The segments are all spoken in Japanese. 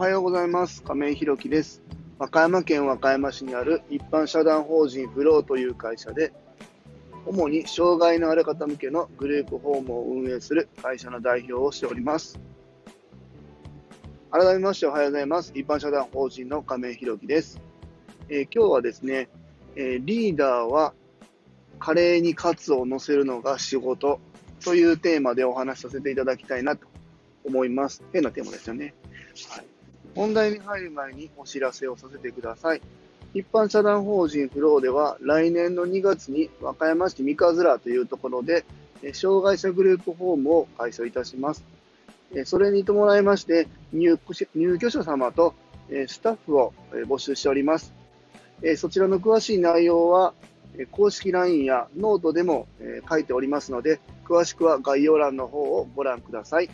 はようございます。亀井弘樹です。和歌山県和歌山市にある一般社団法人フローという会社で、主に障害のある方向けのグループホームを運営する会社の代表をしております。改めましておはようございます。一般社団法人の亀井弘樹です。えー今日はですね、えーリーダーはカレーにカツを乗せるのが仕事というテーマでお話しさせていただきたいなと思います。変なテーマですよね。はい、本題に入る前にお知らせをさせてください。一般社団法人フローでは来年の2月に和歌山市三日面というところで障害者グループホームを開催いたします。それに伴いまして入居者様とスタッフを募集しております。そちらの詳しい内容は公式 LINE やノートでも書いておりますので詳しくは概要欄の方をご覧ください。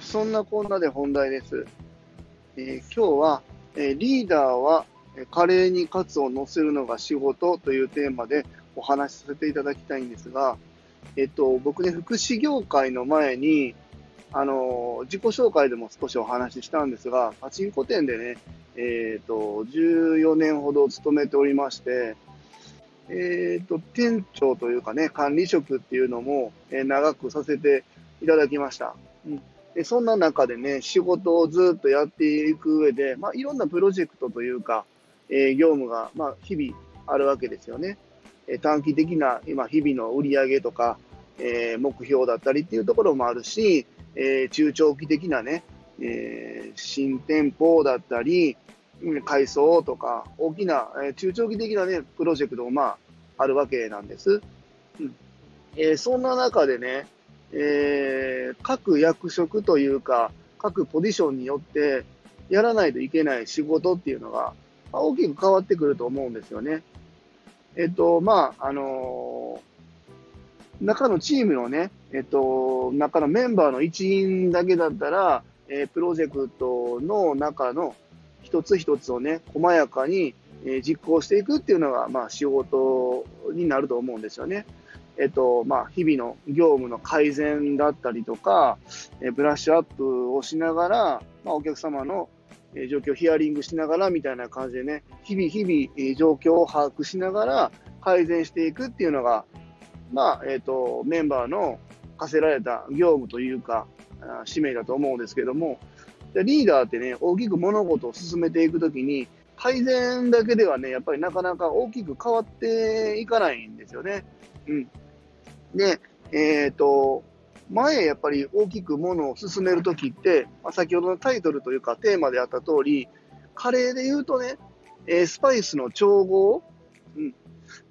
そんなこんなで本題です。えー今日は、えリーダーはカレーにカツを乗せるのが仕事というテーマでお話しさせていただきたいんですが、えっと、僕ね、福祉業界の前に、あの自己紹介でも少しお話ししたんですが、パチンコ店でね、えっと、14年ほど勤めておりまして、えっと、店長というかね、管理職っていうのも、えー長くさせていただきました。うんでそんな中でね、仕事をずっとやっていく上で、まあ、いろんなプロジェクトというか、えー業務が、まあ、日々あるわけですよね。えー短期的な、今、日々の売り上げとか、えー目標だったりっていうところもあるし、え中長期的なね、え新店舗だったり、改装とか、大きな、え中長期的なね、プロジェクトもまあ、あるわけなんです。うんえそんな中でね、え各役職というか、各ポジションによってやらないといけない仕事っていうのが、大きく変わってくると思うんですよね。えっと、まあ、あのー中のチームのね、えっと、中のメンバーの一員だけだったら、えープロジェクトの中の一つ一つをね、細やかに、えー実行していくっていうのが、まあ、仕事になると思うんですよね。えっと、まあ、日々の業務の改善だったりとか、えブラッシュアップをしながら、まあ、お客様のえ状況をヒアリングしながらみたいな感じでね、日々日々え状況を把握しながら改善していくっていうのが、まあ、えっ、と、メンバーの課せられた業務というか、使命だと思うんですけども、リーダーってね、大きく物事を進めていくときに、改善だけではね、やっぱりなかなか大きく変わっていかないんですよね。うん。で、えっ、と、前やっぱり大きくものを進めるときって、まあ、先ほどのタイトルというかテーマであった通り、カレーで言うとね、えースパイスの調合、うん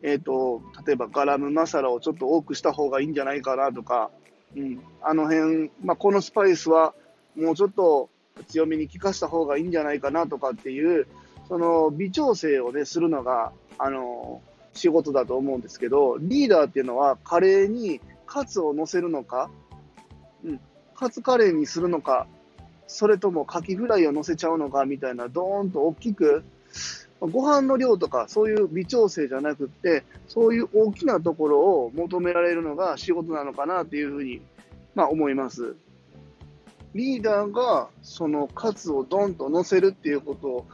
えっ、と、例えばガラムマサラをちょっと多くした方がいいんじゃないかなとか、うん、あの辺、まあ、このスパイスはもうちょっと強めに効かした方がいいんじゃないかなとかっていう、その微調整をね、するのが、あの仕事だと思うんですけど、リーダーっていうのはカレーにカツを乗せるのか、うん、カツカレーにするのか、それともカキフライを乗せちゃうのかみたいな、ドーンと大きく、ご飯の量とかそういう微調整じゃなくって、そういう大きなところを求められるのが仕事なのかなっていうふうに、まあ、思います。リーダーがそのカツをドンと乗せるっていうことを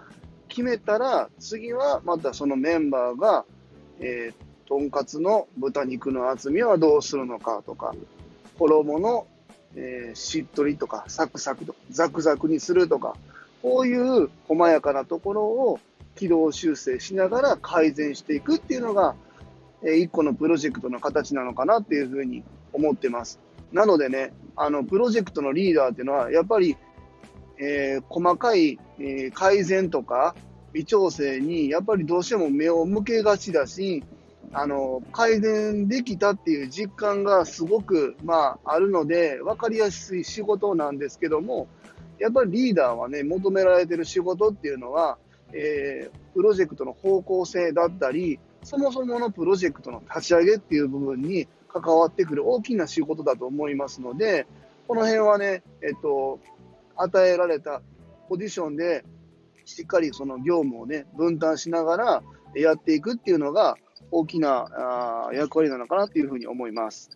決めたら、次はまたそのメンバーが、えー、とんかつの豚肉の厚みはどうするのかとか、衣の、えーしっとりとかサクサクとザクザクにするとか、こういう細やかなところを軌道修正しながら改善していくっていうのが、えー一個のプロジェクトの形なのかなっていうふうに思ってます。なのでね、あの、プロジェクトのリーダーっていうのは、やっぱり、えー細かい、えー改善とか微調整に、やっぱりどうしても目を向けがちだし、あの、改善できたっていう実感がすごく、まあ、あるので、分かりやすい仕事なんですけども、やっぱりリーダーはね、求められてる仕事っていうのは、えープロジェクトの方向性だったり、そもそものプロジェクトの立ち上げっていう部分に関わってくる大きな仕事だと思いますので、この辺はね、えっと、与えられたポジションで、しっかりその業務をね、分担しながらやっていくっていうのが大きな役割なのかなっていうふうに思います。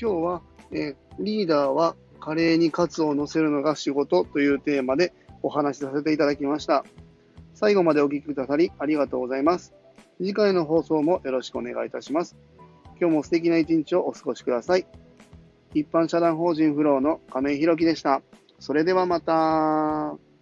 今日は、えリーダーはカレーにカツを乗せるのが仕事というテーマでお話しさせていただきました。最後までお聞きくださりありがとうございます。次回の放送もよろしくお願いいたします。今日も素敵な一日をお過ごしください。一般社団法人フローの亀井宏樹でした。それではまた。